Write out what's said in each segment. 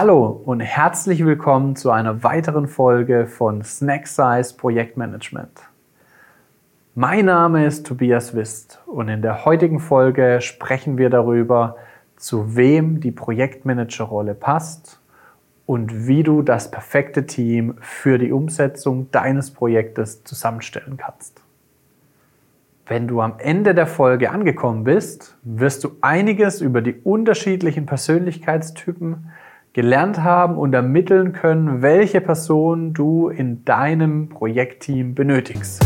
Hallo und herzlich willkommen zu einer weiteren Folge von Snack Size Projektmanagement. Mein Name ist Tobias Wist und in der heutigen Folge sprechen wir darüber, zu wem die Projektmanagerrolle passt und wie du das perfekte Team für die Umsetzung deines Projektes zusammenstellen kannst. Wenn du am Ende der Folge angekommen bist, wirst du einiges über die unterschiedlichen Persönlichkeitstypen gelernt haben und ermitteln können, welche Person du in deinem Projektteam benötigst.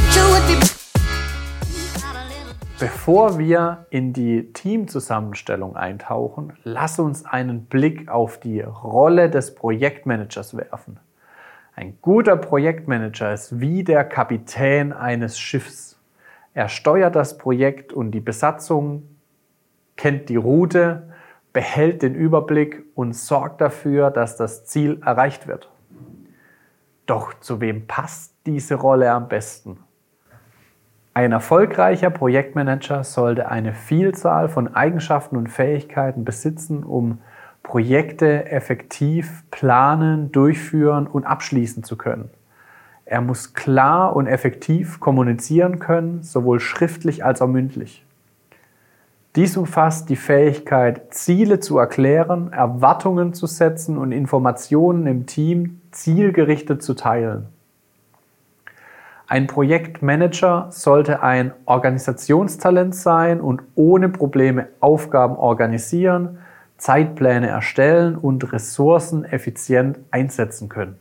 Bevor wir in die Teamzusammenstellung eintauchen, lass uns einen Blick auf die Rolle des Projektmanagers werfen. Ein guter Projektmanager ist wie der Kapitän eines Schiffs. Er steuert das Projekt und die Besatzung, kennt die Route, behält den Überblick und sorgt dafür, dass das Ziel erreicht wird. Doch zu wem passt diese Rolle am besten? Ein erfolgreicher Projektmanager sollte eine Vielzahl von Eigenschaften und Fähigkeiten besitzen, um Projekte effektiv planen, durchführen und abschließen zu können. Er muss klar und effektiv kommunizieren können, sowohl schriftlich als auch mündlich. Dies umfasst die Fähigkeit, Ziele zu erklären, Erwartungen zu setzen und Informationen im Team zielgerichtet zu teilen. Ein Projektmanager sollte ein Organisationstalent sein und ohne Probleme Aufgaben organisieren, Zeitpläne erstellen und Ressourcen effizient einsetzen können.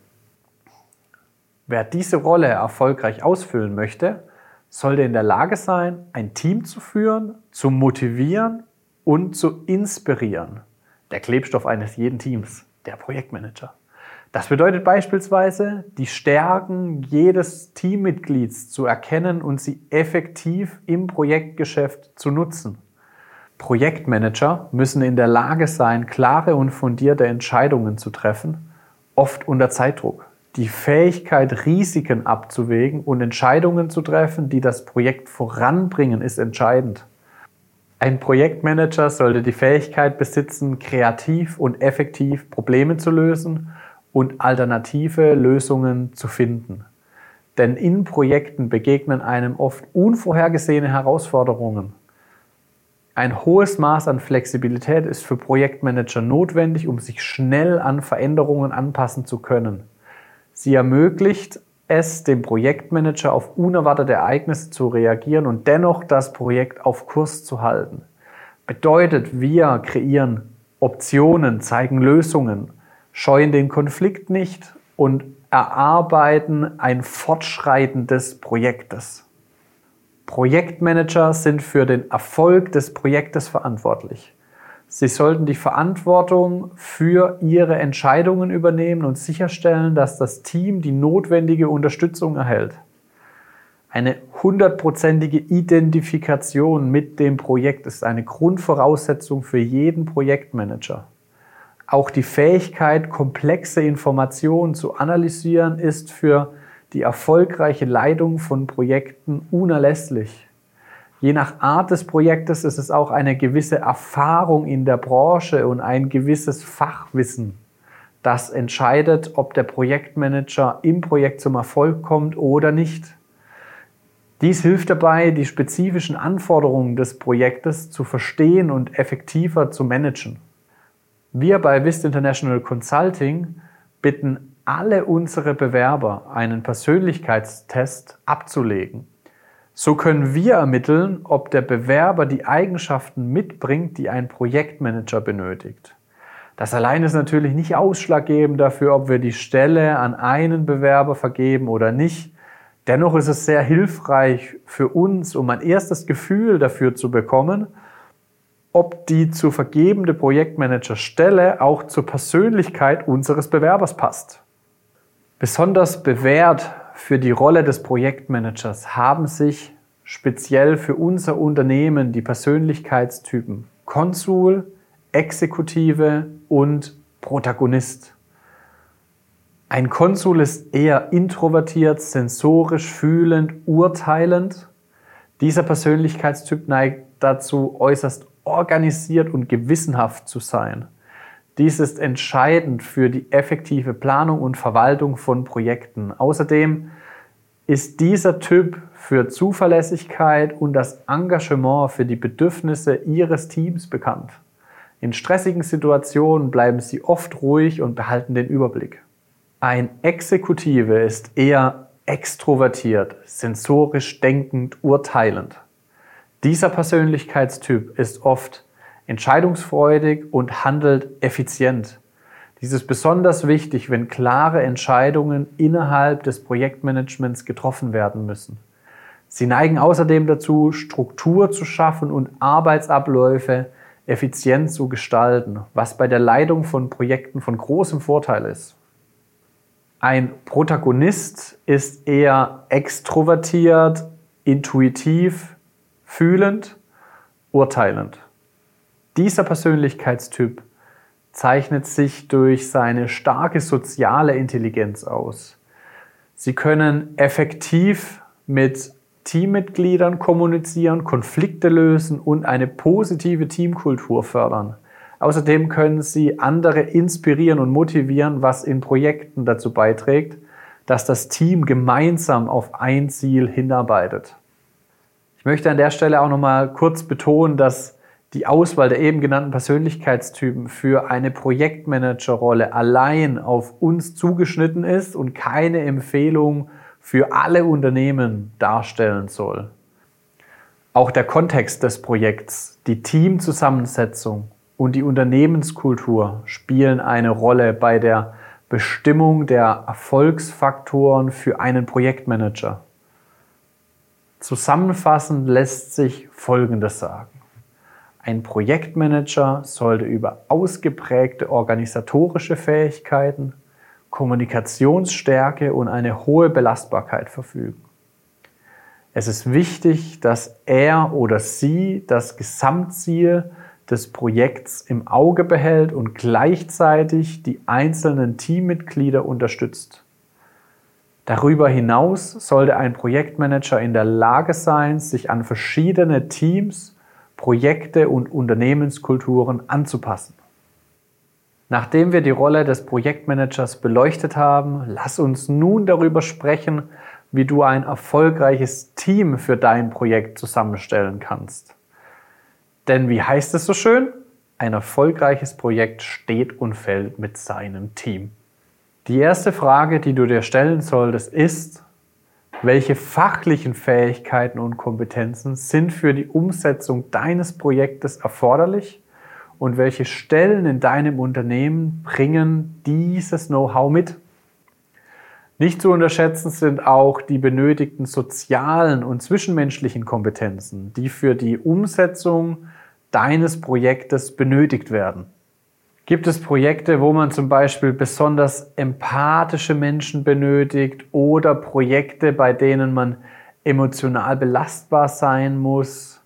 Wer diese Rolle erfolgreich ausfüllen möchte, sollte in der Lage sein, ein Team zu führen, zu motivieren und zu inspirieren. Der Klebstoff eines jeden Teams, der Projektmanager. Das bedeutet beispielsweise, die Stärken jedes Teammitglieds zu erkennen und sie effektiv im Projektgeschäft zu nutzen. Projektmanager müssen in der Lage sein, klare und fundierte Entscheidungen zu treffen, oft unter Zeitdruck die Fähigkeit, Risiken abzuwägen und Entscheidungen zu treffen, die das Projekt voranbringen, ist entscheidend. Ein Projektmanager sollte die Fähigkeit besitzen, kreativ und effektiv Probleme zu lösen und alternative Lösungen zu finden. Denn in Projekten begegnen einem oft unvorhergesehene Herausforderungen. Ein hohes Maß an Flexibilität ist für Projektmanager notwendig, um sich schnell an Veränderungen anpassen zu können. Sie ermöglicht es dem Projektmanager auf unerwartete Ereignisse zu reagieren und dennoch das Projekt auf Kurs zu halten. Bedeutet, wir kreieren Optionen, zeigen Lösungen, scheuen den Konflikt nicht und erarbeiten ein Fortschreiten des Projektes. Projektmanager sind für den Erfolg des Projektes verantwortlich. Sie sollten die Verantwortung für Ihre Entscheidungen übernehmen und sicherstellen, dass das Team die notwendige Unterstützung erhält. Eine hundertprozentige Identifikation mit dem Projekt ist eine Grundvoraussetzung für jeden Projektmanager. Auch die Fähigkeit, komplexe Informationen zu analysieren, ist für die erfolgreiche Leitung von Projekten unerlässlich. Je nach Art des Projektes ist es auch eine gewisse Erfahrung in der Branche und ein gewisses Fachwissen, das entscheidet, ob der Projektmanager im Projekt zum Erfolg kommt oder nicht. Dies hilft dabei, die spezifischen Anforderungen des Projektes zu verstehen und effektiver zu managen. Wir bei Vist International Consulting bitten alle unsere Bewerber, einen Persönlichkeitstest abzulegen. So können wir ermitteln, ob der Bewerber die Eigenschaften mitbringt, die ein Projektmanager benötigt. Das allein ist natürlich nicht ausschlaggebend dafür, ob wir die Stelle an einen Bewerber vergeben oder nicht. Dennoch ist es sehr hilfreich für uns, um ein erstes Gefühl dafür zu bekommen, ob die zu vergebende Projektmanagerstelle auch zur Persönlichkeit unseres Bewerbers passt. Besonders bewährt für die Rolle des Projektmanagers haben sich speziell für unser Unternehmen die Persönlichkeitstypen Konsul, Exekutive und Protagonist. Ein Konsul ist eher introvertiert, sensorisch, fühlend, urteilend. Dieser Persönlichkeitstyp neigt dazu, äußerst organisiert und gewissenhaft zu sein. Dies ist entscheidend für die effektive Planung und Verwaltung von Projekten. Außerdem ist dieser Typ für Zuverlässigkeit und das Engagement für die Bedürfnisse Ihres Teams bekannt. In stressigen Situationen bleiben Sie oft ruhig und behalten den Überblick. Ein Exekutive ist eher extrovertiert, sensorisch denkend, urteilend. Dieser Persönlichkeitstyp ist oft entscheidungsfreudig und handelt effizient. Dies ist besonders wichtig, wenn klare Entscheidungen innerhalb des Projektmanagements getroffen werden müssen. Sie neigen außerdem dazu, Struktur zu schaffen und Arbeitsabläufe effizient zu gestalten, was bei der Leitung von Projekten von großem Vorteil ist. Ein Protagonist ist eher extrovertiert, intuitiv, fühlend, urteilend. Dieser Persönlichkeitstyp zeichnet sich durch seine starke soziale Intelligenz aus. Sie können effektiv mit Teammitgliedern kommunizieren, Konflikte lösen und eine positive Teamkultur fördern. Außerdem können Sie andere inspirieren und motivieren, was in Projekten dazu beiträgt, dass das Team gemeinsam auf ein Ziel hinarbeitet. Ich möchte an der Stelle auch noch mal kurz betonen, dass die Auswahl der eben genannten Persönlichkeitstypen für eine Projektmanagerrolle allein auf uns zugeschnitten ist und keine Empfehlung für alle Unternehmen darstellen soll. Auch der Kontext des Projekts, die Teamzusammensetzung und die Unternehmenskultur spielen eine Rolle bei der Bestimmung der Erfolgsfaktoren für einen Projektmanager. Zusammenfassend lässt sich Folgendes sagen. Ein Projektmanager sollte über ausgeprägte organisatorische Fähigkeiten, Kommunikationsstärke und eine hohe Belastbarkeit verfügen. Es ist wichtig, dass er oder sie das Gesamtziel des Projekts im Auge behält und gleichzeitig die einzelnen Teammitglieder unterstützt. Darüber hinaus sollte ein Projektmanager in der Lage sein, sich an verschiedene Teams, Projekte und Unternehmenskulturen anzupassen. Nachdem wir die Rolle des Projektmanagers beleuchtet haben, lass uns nun darüber sprechen, wie du ein erfolgreiches Team für dein Projekt zusammenstellen kannst. Denn wie heißt es so schön? Ein erfolgreiches Projekt steht und fällt mit seinem Team. Die erste Frage, die du dir stellen solltest, ist, welche fachlichen Fähigkeiten und Kompetenzen sind für die Umsetzung deines Projektes erforderlich und welche Stellen in deinem Unternehmen bringen dieses Know-how mit. Nicht zu unterschätzen sind auch die benötigten sozialen und zwischenmenschlichen Kompetenzen, die für die Umsetzung deines Projektes benötigt werden. Gibt es Projekte, wo man zum Beispiel besonders empathische Menschen benötigt oder Projekte, bei denen man emotional belastbar sein muss?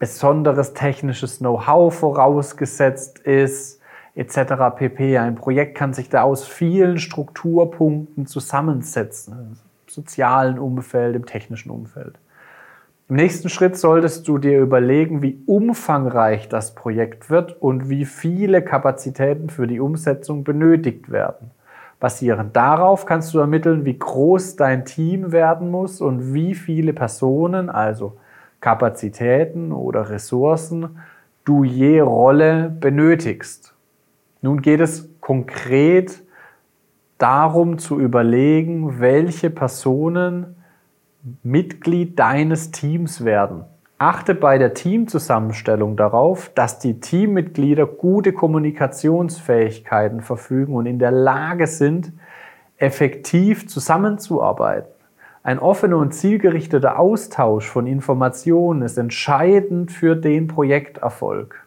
besonderes technisches Know-how vorausgesetzt ist, etc. pp. Ein Projekt kann sich da aus vielen Strukturpunkten zusammensetzen, im sozialen Umfeld, im technischen Umfeld. Im nächsten Schritt solltest du dir überlegen, wie umfangreich das Projekt wird und wie viele Kapazitäten für die Umsetzung benötigt werden. Basierend darauf kannst du ermitteln, wie groß dein Team werden muss und wie viele Personen, also Kapazitäten oder Ressourcen du je Rolle benötigst. Nun geht es konkret darum zu überlegen, welche Personen Mitglied deines Teams werden. Achte bei der Teamzusammenstellung darauf, dass die Teammitglieder gute Kommunikationsfähigkeiten verfügen und in der Lage sind, effektiv zusammenzuarbeiten. Ein offener und zielgerichteter Austausch von Informationen ist entscheidend für den Projekterfolg.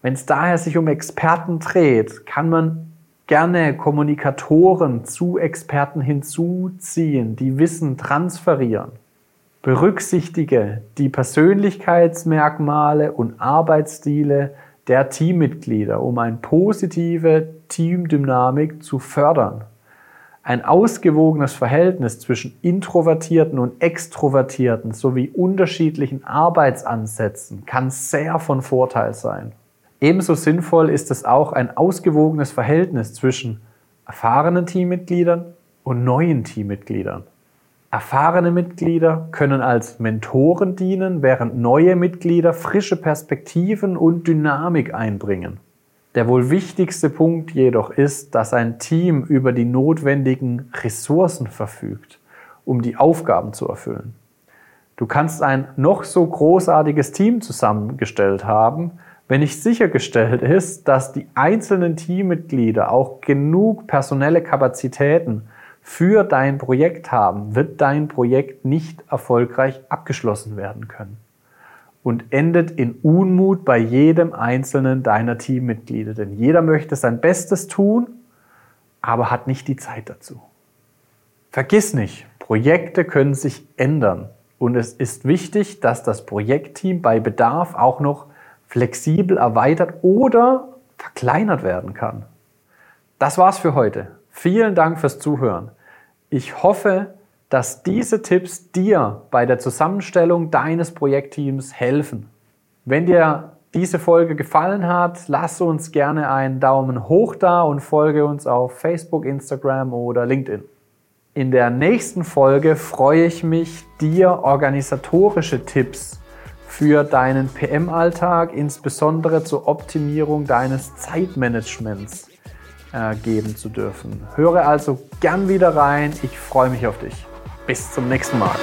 Wenn es daher sich um Experten dreht, kann man gerne Kommunikatoren zu Experten hinzuziehen, die Wissen transferieren. Berücksichtige die Persönlichkeitsmerkmale und Arbeitsstile der Teammitglieder, um eine positive Teamdynamik zu fördern. Ein ausgewogenes Verhältnis zwischen introvertierten und extrovertierten sowie unterschiedlichen Arbeitsansätzen kann sehr von Vorteil sein. Ebenso sinnvoll ist es auch ein ausgewogenes Verhältnis zwischen erfahrenen Teammitgliedern und neuen Teammitgliedern. Erfahrene Mitglieder können als Mentoren dienen, während neue Mitglieder frische Perspektiven und Dynamik einbringen. Der wohl wichtigste Punkt jedoch ist, dass ein Team über die notwendigen Ressourcen verfügt, um die Aufgaben zu erfüllen. Du kannst ein noch so großartiges Team zusammengestellt haben, wenn nicht sichergestellt ist, dass die einzelnen Teammitglieder auch genug personelle Kapazitäten für dein Projekt haben, wird dein Projekt nicht erfolgreich abgeschlossen werden können und endet in Unmut bei jedem einzelnen deiner Teammitglieder. Denn jeder möchte sein Bestes tun, aber hat nicht die Zeit dazu. Vergiss nicht, Projekte können sich ändern und es ist wichtig, dass das Projektteam bei Bedarf auch noch flexibel erweitert oder verkleinert werden kann. Das war's für heute. Vielen Dank fürs Zuhören. Ich hoffe, dass diese Tipps dir bei der Zusammenstellung deines Projektteams helfen. Wenn dir diese Folge gefallen hat, lass uns gerne einen Daumen hoch da und folge uns auf Facebook, Instagram oder LinkedIn. In der nächsten Folge freue ich mich, dir organisatorische Tipps für deinen PM-Alltag, insbesondere zur Optimierung deines Zeitmanagements äh, geben zu dürfen. Höre also gern wieder rein. Ich freue mich auf dich. Bis zum nächsten Mal.